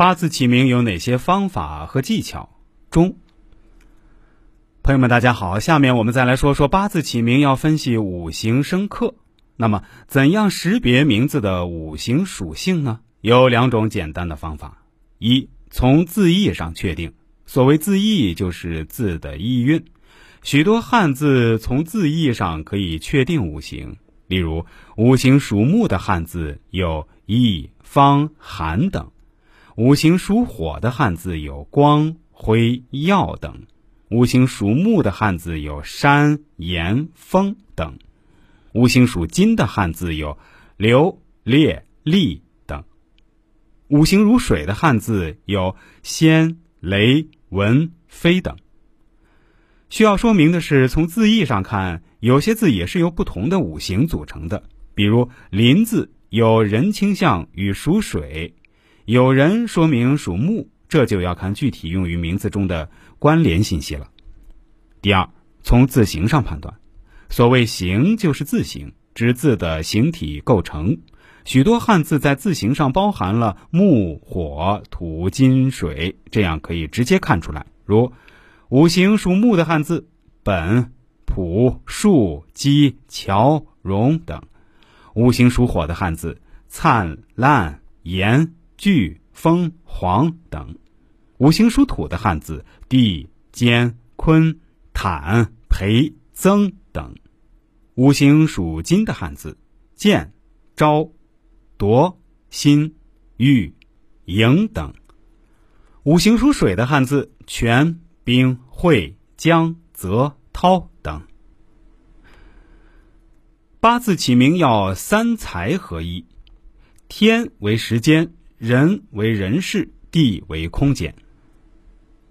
八字起名有哪些方法和技巧？中。朋友们，大家好，下面我们再来说说八字起名要分析五行生克。那么，怎样识别名字的五行属性呢？有两种简单的方法：一，从字义上确定。所谓字义，就是字的意蕴。许多汉字从字义上可以确定五行。例如，五行属木的汉字有义、方、寒等；五行属火的汉字有光、辉、耀等；五行属木的汉字有山、岩、峰等。五行属金的汉字有流、烈、利等；五行如水的汉字有仙、雷、文、飞等。需要说明的是，从字义上看，有些字也是由不同的五行组成的。比如“林”字有人倾向与属水，有人说明属木，这就要看具体用于名字中的关联信息了。第二，从字形上判断。所谓形，就是字形，指字的形体构成。许多汉字在字形上包含了木、火、土、金、水，这样可以直接看出来。如五行属木的汉字本、朴、树、基、乔、荣等；五行属火的汉字灿、烂、炎、巨、风、黄等；五行属土的汉字地、坚、坤、坦、培。增等，五行属金的汉字，剑、昭、夺、心、玉、莹等；五行属水的汉字，泉、冰、会、江、泽、涛等。八字起名要三才合一，天为时间，人为人事，地为空间。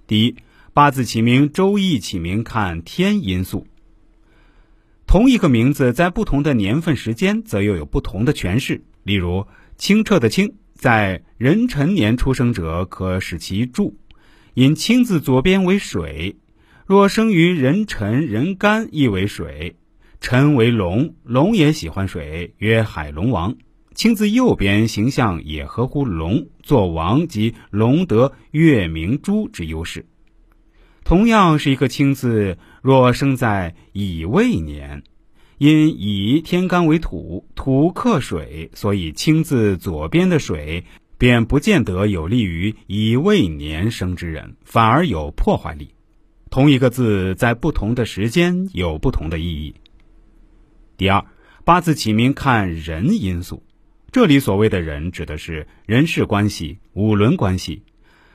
第一，八字起名，周易起名看天因素。同一个名字，在不同的年份、时间，则又有不同的诠释。例如，清澈的“清”在壬辰年出生者，可使其注，因“清”字左边为水；若生于壬辰、壬干，亦为水。辰为龙，龙也喜欢水，曰海龙王。清字右边形象也合乎龙，作王即龙得月明珠之优势。同样是一个清字，若生在乙未年，因乙天干为土，土克水，所以清字左边的水便不见得有利于乙未年生之人，反而有破坏力。同一个字在不同的时间有不同的意义。第二，八字起名看人因素，这里所谓的人指的是人事关系、五伦关系。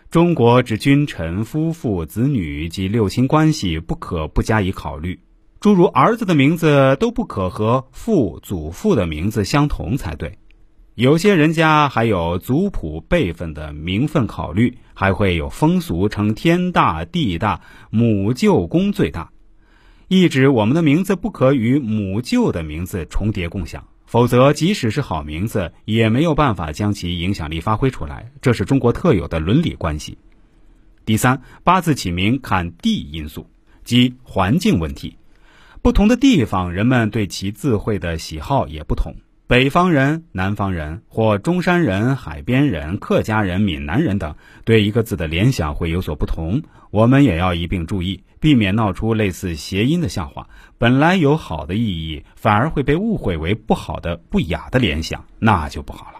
中国指君臣、夫妇、子女及六亲关系不可不加以考虑，诸如儿子的名字都不可和父、祖父的名字相同才对。有些人家还有族谱辈分的名分考虑，还会有风俗称天大地大，母舅公最大，意指我们的名字不可与母舅的名字重叠共享。否则，即使是好名字，也没有办法将其影响力发挥出来。这是中国特有的伦理关系。第三，八字起名看地因素，即环境问题。不同的地方，人们对其字会的喜好也不同。北方人、南方人，或中山人、海边人、客家人、闽南人等，对一个字的联想会有所不同。我们也要一并注意，避免闹出类似谐音的笑话。本来有好的意义，反而会被误会为不好的、不雅的联想，那就不好了。